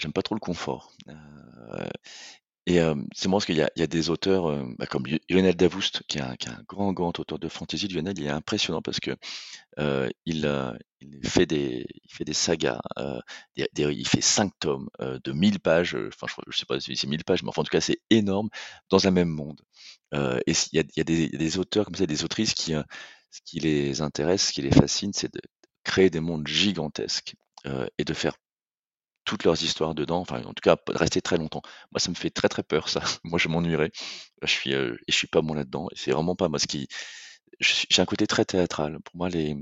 j'aime pas trop le confort. Euh, et euh, c'est marrant parce qu'il y a, y a des auteurs bah, comme Lionel Davoust qui est, un, qui est un grand grand auteur de fantasy Lionel il est impressionnant parce que il, il fait des, il fait des sagas, euh, des, des, il fait cinq tomes euh, de 1000 pages, enfin je, je sais pas si c'est 1000 pages, mais enfin en tout cas c'est énorme dans un même monde. Euh, et il y a, il y a des, des, auteurs comme ça, des autrices qui, ce qui les intéresse, ce qui les fascine, c'est de créer des mondes gigantesques euh, et de faire toutes leurs histoires dedans, enfin en tout cas rester très longtemps. Moi ça me fait très très peur ça. Moi je m'ennuierais. Je suis euh, et je suis pas bon là-dedans. C'est vraiment pas moi ce qui. J'ai un côté très théâtral. Pour moi les,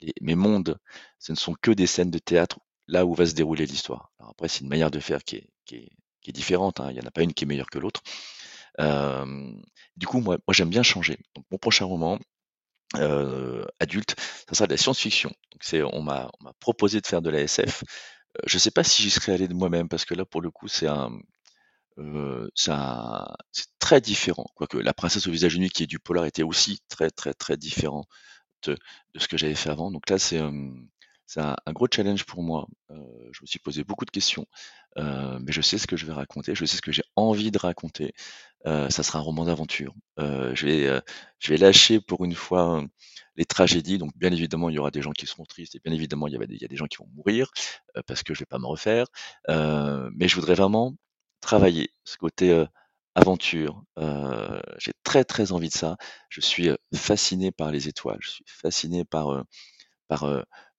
les mes mondes, ce ne sont que des scènes de théâtre là où va se dérouler l'histoire. Après c'est une manière de faire qui est, qui est, qui est différente. Hein. Il n'y en a pas une qui est meilleure que l'autre. Euh, du coup moi, moi j'aime bien changer. Mon prochain roman, euh, adulte, ça sera de la science-fiction. On m'a proposé de faire de la SF. Euh, je sais pas si j'y serais allé de moi-même parce que là, pour le coup, c'est un, euh, c'est un, c'est très différent. Quoique la princesse au visage unique qui est du polar était aussi très très très différent de, ce que j'avais fait avant. Donc là, c'est, c'est un, gros challenge pour moi. Euh, je me suis posé beaucoup de questions, euh, mais je sais ce que je vais raconter, je sais ce que j'ai envie de raconter. Euh, ça sera un roman d'aventure. Euh, je vais, euh, je vais lâcher pour une fois les tragédies. Donc bien évidemment, il y aura des gens qui seront tristes et bien évidemment, il y, avait des, il y a des gens qui vont mourir parce que je vais pas me refaire. Mais je voudrais vraiment travailler ce côté aventure. J'ai très très envie de ça. Je suis fasciné par les étoiles. Je suis fasciné par par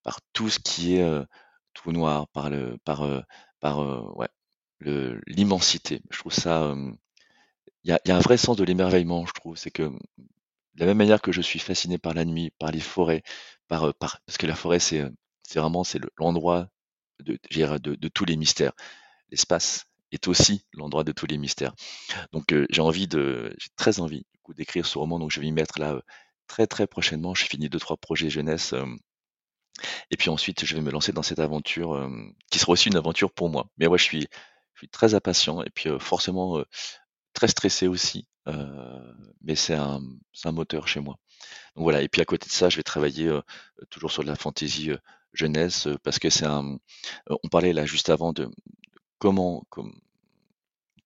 par tout ce qui est tout noir, par le par par ouais l'immensité. Je trouve ça. Il y a, un vrai sens de l'émerveillement, je trouve. C'est que de la même manière que je suis fasciné par la nuit, par les forêts, par, euh, par parce que la forêt c'est euh, vraiment c'est le- l'endroit de, tous les mystères. L'espace est aussi l'endroit de tous les mystères. Donc euh, j'ai envie de, j'ai très envie d'écrire ce roman. Donc je vais y mettre là très très prochainement. Je finis deux trois projets jeunesse et puis ensuite je vais me lancer dans cette aventure qui sera aussi une aventure pour moi. Mais ouais, je suis je suis très impatient et puis forcément très stressé aussi. euh, mais c'est un moteur chez moi. Donc voilà. Et puis à côté de ça, je vais travailler euh, toujours sur la fantaisie euh, jeunesse parce que c'est un. on parlait là juste avant de comment com-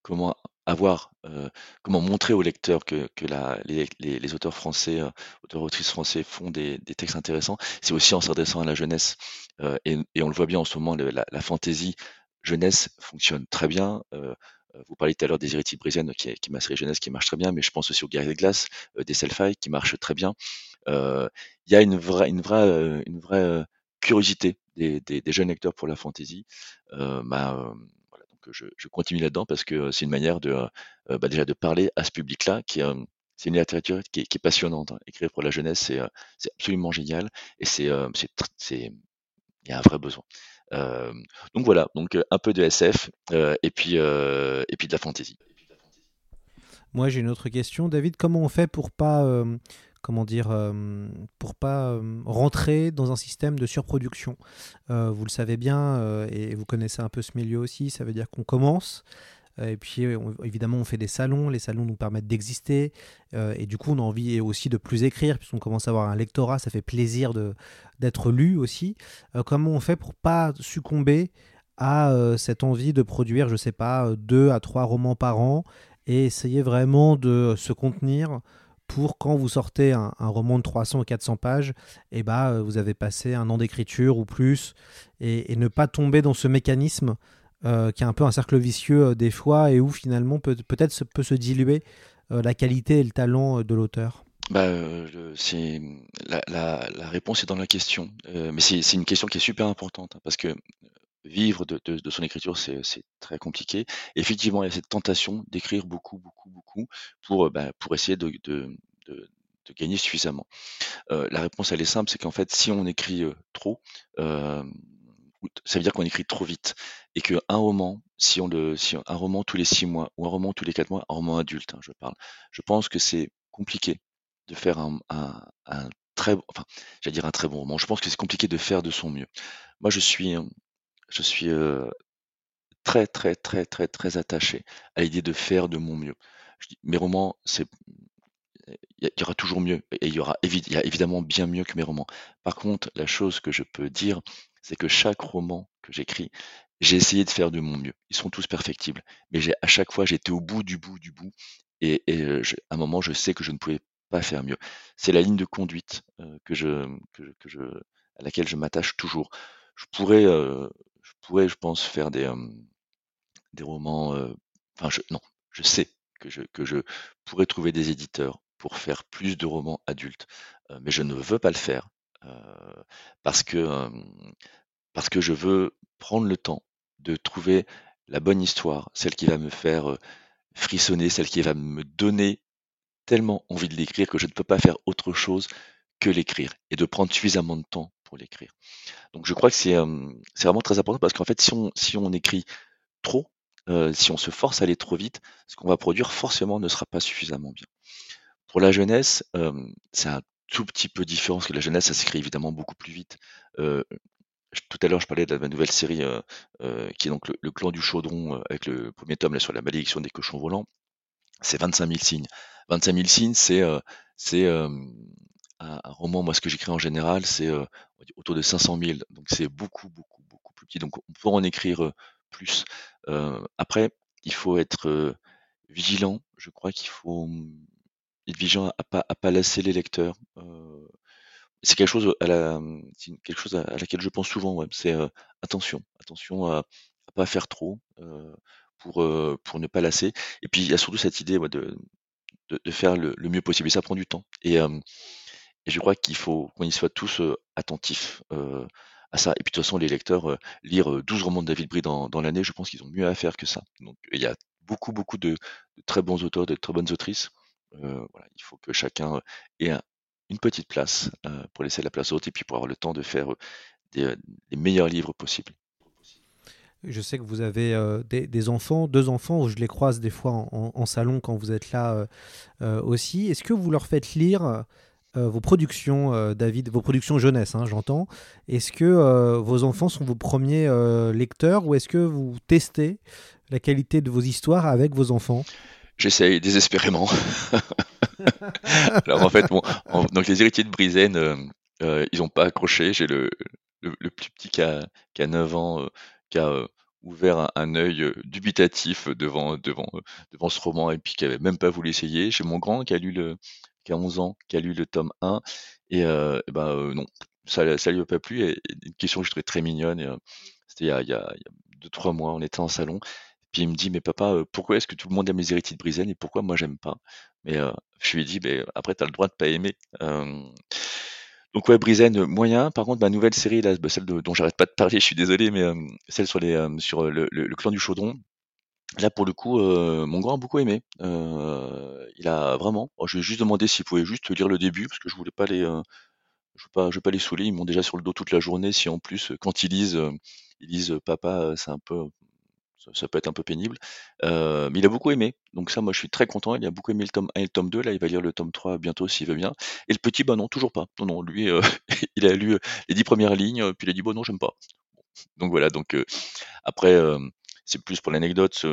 comment avoir comment montrer au lecteur que, la, les, auteurs français, auteurs autrices français font des, textes intéressants. C'est aussi en s'adressant à la jeunesse et, on le voit bien en ce moment, la, fantaisie jeunesse fonctionne très bien. Vous parliez tout à l'heure des héritiers brisiennes, qui est, jeunesse qui marche très bien, mais je pense aussi aux guerriers de glace, euh, des Selfie qui marchent très bien. Euh, Il y a une vraie, euh, euh, curiosité des, des, des jeunes lecteurs pour la fantaisie. Euh, bah, euh, donc je, continue là-dedans parce que euh, c'est une manière de, euh, bah, déjà de parler à ce public-là, euh, c'est une littérature qui est, passionnante. hein. Écrire pour la jeunesse, c'est, euh, absolument génial et euh, il y a un vrai besoin. Euh, donc voilà, donc euh, un peu de SF euh, et puis et puis de la fantaisie. Moi, j'ai une autre question. David, comment on fait pour pas, comment dire, pour pas rentrer dans un système de surproduction? Vous le savez bien et vous connaissez un peu ce milieu aussi. Ça veut dire qu'on commence. Euh, Et puis, euh, évidemment, on fait des salons. Les salons nous permettent d'exister. euh, et du coup, on a envie aussi de plus écrire, puisqu'on commence à avoir un lectorat. Ça fait plaisir d'être lu aussi. Comment on fait pour pas succomber à cette envie de produire, je sais pas, deux à trois romans par an et essayer vraiment de se contenir pour quand vous sortez un, roman de 300 ou 400 pages, et bah, euh, vous avez passé un an d'écriture ou plus, et ne pas tomber dans ce mécanisme euh, qui est un peu un cercle vicieux euh, des fois, et où finalement peut- peut-être se- peut se diluer euh, la qualité et le talent de l'auteur. Bah, la, réponse est dans la question, mais c'est une question qui est super importante hein, parce que vivre de, de, son écriture c'est très compliqué. Effectivement, il y a cette tentation d'écrire beaucoup, beaucoup, beaucoup pour bah, pour essayer de, de, de, gagner suffisamment. La réponse elle est simple, c'est qu'en fait si on écrit trop, ça veut dire qu'on écrit trop vite et que un roman, si on le, si un roman tous les six mois ou un roman tous les quatre mois, un roman adulte, hein, je parle, je pense que c'est compliqué de faire un, très, enfin, j'allais dire un très bon roman. Je pense que c'est compliqué de faire de son mieux. Moi, je suis, euh, je suis euh, très, très, très, très, très attaché à l'idée de faire de mon mieux. Je dis, mes romans, c'est, il y, aura toujours mieux et il y aura il y a évidemment bien mieux que mes romans. Par contre, la chose que je peux dire, c'est que chaque roman que j'écris, j'ai essayé de faire de mon mieux. Ils sont tous perfectibles, mais j'ai à chaque fois j'étais au bout du bout du bout et, et euh, je- à un moment je sais que je ne pouvais pas faire mieux. C'est la ligne de conduite euh, que je, que je, que je, à laquelle je m'attache toujours. Je pourrais, euh, je pourrais, je pense, faire des, euh, des romans. euh, Enfin, je, non, je sais que je, que je pourrais trouver des éditeurs pour faire plus de romans adultes. euh, mais je ne veux pas le faire parce que parce que je veux prendre le temps de trouver la bonne histoire, celle qui va me faire euh, frissonner, celle qui va me donner tellement envie de l'écrire que je ne peux pas faire autre chose que l'écrire et de prendre suffisamment de temps pour l'écrire. Donc je crois que c'est vraiment très important parce qu'en fait si on écrit trop, euh, si on se force à aller trop vite, ce qu'on va produire forcément ne sera pas suffisamment bien. Pour la jeunesse, c'est un tout petit peu différent parce que la jeunesse ça s'écrit évidemment beaucoup plus vite. Tout à l'heure, je parlais de la nouvelle série euh, euh, qui est donc le, clan du chaudron euh, avec le premier tome là, sur la malédiction des cochons volants. C'est 25 000 signes. 25 000 signes, c'est c'est un, un roman. Moi, ce que j'écris en général, c'est autour de 500 000. Donc c'est beaucoup, beaucoup, beaucoup plus petit. Donc on peut en écrire plus. Après, il faut être vigilant. Je crois qu'il faut hum, être vigilant à pas à pas lasser les lecteurs. C'est quelque chose à la, une- quelque chose à, laquelle je pense souvent. Ouais. C'est euh, attention, attention à, à pas faire trop euh, pour euh, pour ne pas lasser. Et puis il y a surtout cette idée ouais, de, de de faire le, le mieux possible. Et ça prend du temps. Et, et je crois qu'il faut qu'on y soit tous attentifs à ça. Et puis de toute façon, les lecteurs lire euh, 12 romans de David Brie dans, dans l'année, je pense qu'ils ont mieux à faire que ça. Donc il y a beaucoup beaucoup de, de très bons auteurs, de très bonnes autrices. Euh, voilà, il faut que chacun ait un- une petite place euh, pour laisser la place aux autres et puis pour avoir le temps de faire euh, des, euh, les meilleurs livres possibles. Je sais que vous avez euh, des, des enfants, deux enfants, où je les croise des fois en, salon quand vous êtes là euh, aussi. Est-ce que vous leur faites lire vos productions, David, vos productions jeunesse, hein, j'entends Est-ce que vos enfants sont vos premiers lecteurs ou est-ce que vous testez la qualité de vos histoires avec vos enfants? J'essaye désespérément. Alors en fait, bon, donc les héritiers de Brizen, euh, euh, ils n'ont pas accroché. J'ai le, le, le plus petit qui a, qui a 9 ans, euh, qui a euh, ouvert un, œil euh, dubitatif devant, devant, devant ce roman et puis qui avait même pas voulu essayer. J'ai mon grand qui a lu le, qui a 11 ans, qui a lu le tome 1 et, euh, et ben non, ça, ça lui a pas plu. Et, une question que je trouvais très mignonne, c'était il y a, il y a, il y a deux, trois mois, on était en salon. Puis il me dit, mais papa, pourquoi est-ce que tout le monde aime les héritiers de Brizen et pourquoi moi j'aime pas? Mais euh, je lui ai dit, mais après, tu as le droit de pas aimer. Donc ouais, Brizen, euh, moyen. Par contre, ma nouvelle série, là, bah, celle dont j'arrête pas de parler, je suis désolé, mais celle sur les euh, sur le, clan du chaudron. Là, pour le coup, mon grand a beaucoup aimé. Il a vraiment. oh, je lui ai juste demandé s'il pouvait juste lire le début parce que je voulais pas les, je veux pas, pas les saouler. Ils m'ont déjà sur le dos toute la journée. Si en plus, quand ils lisent, ils lisent papa, c'est un peu, ça, peut être un peu pénible. Euh, mais il a beaucoup aimé. Donc ça, moi, je suis très content. Il a beaucoup aimé le tome 1 et le tome 2. Là, il va lire le tome 3 bientôt s'il veut bien. Et le petit, bah non, toujours pas. Non, non, lui, euh, il a lu euh, les dix premières lignes, euh, puis il a dit, bon, non, j'aime pas. Donc voilà, donc euh, après, euh, c'est plus pour l'anecdote.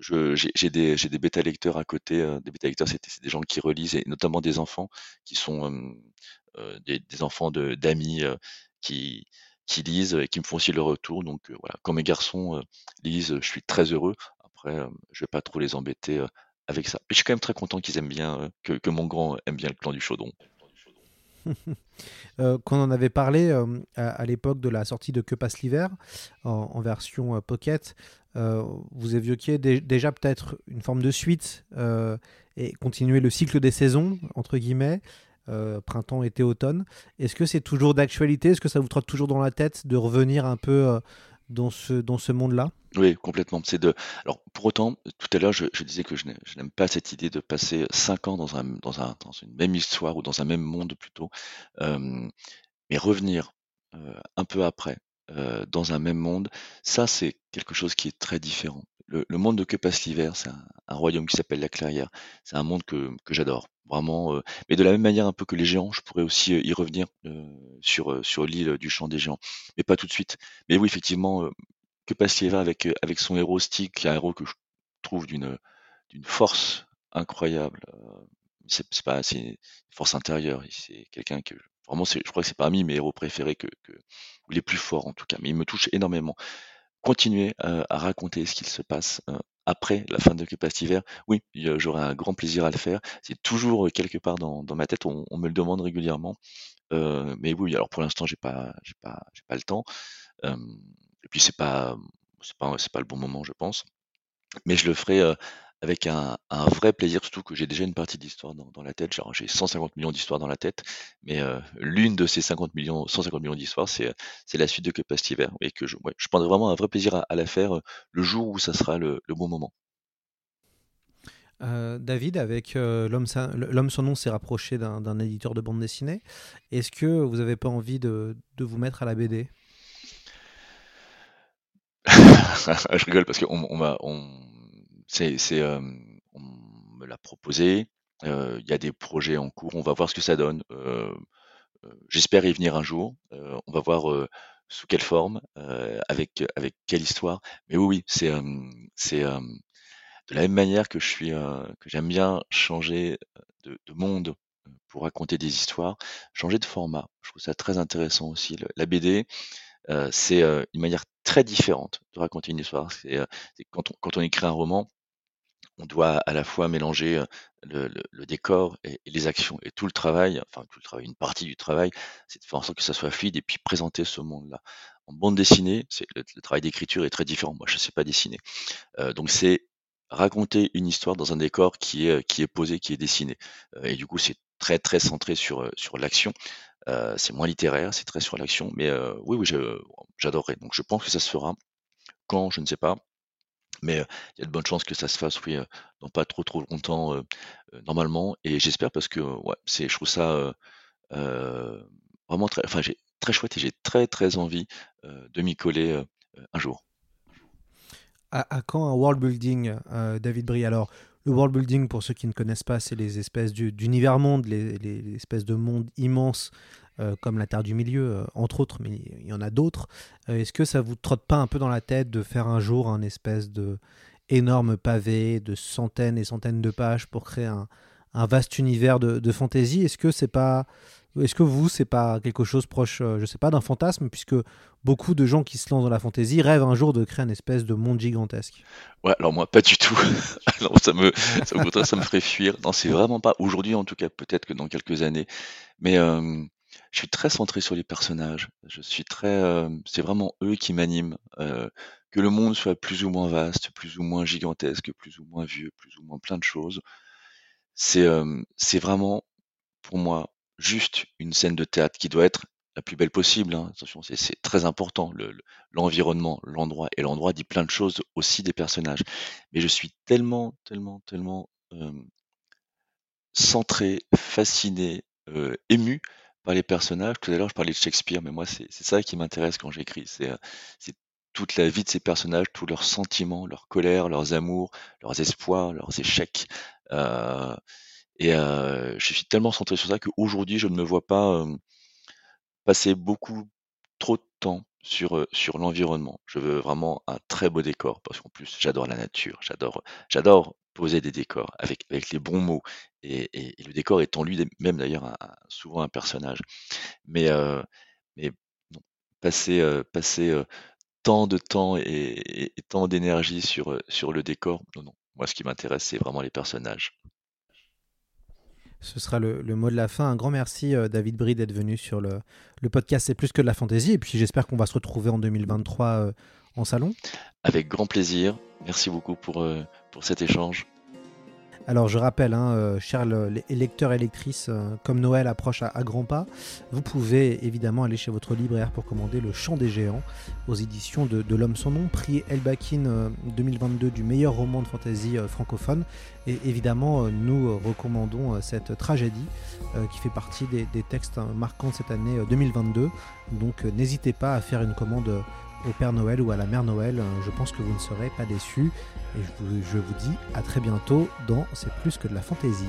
J'ai des, des bêta lecteurs à côté. des bêta lecteurs, c'est des gens qui relisent, et notamment des enfants qui sont des, des enfants de d'amis qui, qui lisent et qui me font aussi leur retour. Donc euh, voilà, quand mes garçons euh, lisent, je suis très heureux. Après, euh, je vais pas trop les embêter avec ça. Mais je suis quand même très content qu'ils aiment bien, que, que mon grand aime bien le clan du chaudron. Euh, qu'on en avait parlé à, l'époque de la sortie de Que passe l'hiver en, version pocket. Vous évoquiez dé- déjà peut-être une forme de suite et continuer le cycle des saisons, entre guillemets, euh, printemps, été, automne. Est-ce que c'est toujours d'actualité? Est-ce que ça vous trotte toujours dans la tête de revenir un peu euh, dans ce, dans ce monde-là? Oui, complètement. C'est. Alors, pour autant, tout à l'heure, je, disais que je n'ai- je n'aime pas cette idée de passer cinq ans dans un, dans un, dans une même histoire ou dans un même monde plutôt, Euh, mais revenir un peu après dans un même monde, ça, c'est quelque chose qui est très différent. Le, monde de Que passe l'hiver, c'est un, royaume qui s'appelle la Clairière. C'est un monde que, que j'adore, vraiment. euh, mais de la même manière un peu que les géants, je pourrais aussi euh, y revenir euh, sur, sur l'île du champ des géants, mais pas tout de suite. Mais oui, effectivement. que passe Lieva avec, avec son héros Stick, qui est un héros que je trouve d'une force incroyable. C'est pas c'est une force intérieure. C'est quelqu'un que vraiment je crois que c'est parmi mes héros préférés que, les plus forts en tout cas. Mais il me touche énormément. Continuer euh, à raconter ce qu'il se passe euh, après la fin de Que passe l'hiver, oui, j'aurai un grand plaisir à le faire. C'est toujours euh, quelque part dans, ma tête. On, me le demande régulièrement. Mais oui, alors pour l'instant j'ai pas j'ai pas j'ai pas le temps. Et puis c'est pas c'est pas c'est pas le bon moment, je pense. Mais je le ferai avec un, un vrai plaisir, surtout que j'ai déjà une partie d'histoire dans, dans la tête. Genre, j'ai 150 millions d'histoires dans la tête, mais euh, l'une de ces 50 millions, 150 millions d'histoires, c'est c'est la suite de Que passe l'hiver, et que je, ouais, je prendrai vraiment un vrai plaisir à, à la faire euh, le jour où ça sera le, le bon moment. Euh, David, avec euh, l'homme sa- l'homme sans nom s'est rapproché d'un d'un éditeur de bande dessinée. Est-ce que vous n'avez pas envie de, de vous mettre à la BD je rigole parce qu'on on m'a, on, c'est, c'est, on me l'a proposé. Il y a des projets en cours. On va voir ce que ça donne. J'espère y venir un jour. On va voir sous quelle forme, avec avec quelle histoire. Mais oui, oui, c'est c'est de la même manière que je suis que j'aime bien changer de, de monde pour raconter des histoires, changer de format. Je trouve ça très intéressant aussi. Le- la BD, c'est une manière très différente de raconter une histoire. C'est quand on, quand on écrit un roman, on doit à la fois mélanger le, décor et, les actions. Et tout le travail, enfin tout le travail, une partie du travail, c'est de faire en sorte que ça soit fluide et puis présenter ce monde-là. En bande dessinée, le, travail d'écriture est très différent. Moi, je sais pas dessiner. Donc c'est raconter une histoire dans un décor qui est qui est posé, qui est dessiné. Et du coup, c'est très très centré sur sur l'action. C'est moins littéraire, c'est très sur l'action. Mais oui, oui, j'adorerais. Donc je pense que ça se fera. Quand, je ne sais pas. Mais il y a de bonnes chances que ça se fasse, oui, dans pas trop trop longtemps, normalement. Et j'espère parce que ouais, c'est, je trouve ça vraiment très, enfin, j'ai très chouette et j'ai très très envie de m'y coller un jour. à, quand un world building, David Brie? Alors, le world building, pour ceux qui ne connaissent pas, c'est les espèces du- d'univers monde, les, espèces de mondes immenses euh, comme la Terre du Milieu, euh, entre autres, mais il y en a d'autres. Euh, Est-ce que ça vous trotte pas un peu dans la tête de faire un jour un espèce de énorme pavé de centaines et centaines de pages pour créer un, un vaste univers de, de fantasy? Est-ce que c'est pas est-ce que vous, c'est pas quelque chose proche, euh, je sais pas, d'un fantasme, puisque beaucoup de gens qui se lancent dans la fantasy rêvent un jour de créer un espèce de monde gigantesque? Ouais, alors moi, pas du tout. non, ça me, ça me, ça me ferait fuir. Non, c'est vraiment pas. Aujourd'hui, en tout cas, peut-être que dans quelques années. Mais euh, je suis très centré sur les personnages. Je suis très. euh, c'est vraiment eux qui m'animent. Que le monde soit plus ou moins vaste, plus ou moins gigantesque, plus ou moins vieux, plus ou moins plein de choses. C'est vraiment pour moi juste une scène de théâtre qui doit être la plus belle possible. hein. Attention, c'est très important. le- le- L'environnement, l'endroit et l'endroit dit plein de choses aussi des personnages. Mais je suis tellement, tellement, tellement euh, centré, fasciné, euh, ému par les personnages. Tout à l'heure, je parlais de Shakespeare, mais moi, c'est ça qui m'intéresse quand j'écris. Euh, c'est toute la vie de ces personnages, tous leurs sentiments, leurs colères, leurs amours, leurs espoirs, leurs échecs. Et je suis tellement centré sur ça qu'aujourd'hui, je ne me vois pas passer beaucoup trop de temps sur, sur l'environnement. Je veux vraiment un très beau décor parce qu'en plus, j'adore la nature, j'adore, poser des décors avec, avec les bons mots et, le décor étant lui-même d'ailleurs souvent un personnage. Mais, non, passer, passer tant de temps et, et- tant d'énergie sur, sur le décor, non, non. Moi, ce qui m'intéresse, c'est vraiment les personnages. Ce sera le, mot de la fin. Un grand merci, euh, David Brie, d'être venu sur le, podcast C'est plus que de la fantaisie. Et puis j'espère qu'on va se retrouver en 2023 euh, en salon. Avec grand plaisir. Merci beaucoup pour, euh, pour cet échange. Alors je rappelle, hein, euh, chers lecteurs et lectrices, euh, comme Noël approche à, grands pas, vous pouvez évidemment aller chez votre libraire pour commander Le Chant des Géants aux éditions de, L'Homme sans nom, prix Elbakin euh, 2022 du meilleur roman de fantasy euh, francophone. Et évidemment, euh, nous euh, recommandons euh, cette tragédie euh, qui fait partie des, des textes euh, marquants de cette année euh, 2022. Donc euh, n'hésitez pas à faire une commande euh, au Père Noël ou à la Mère Noël. Euh, Je pense que vous ne serez pas déçus. Et je vous, je vous dis à très bientôt dans C'est plus que de la fantaisie.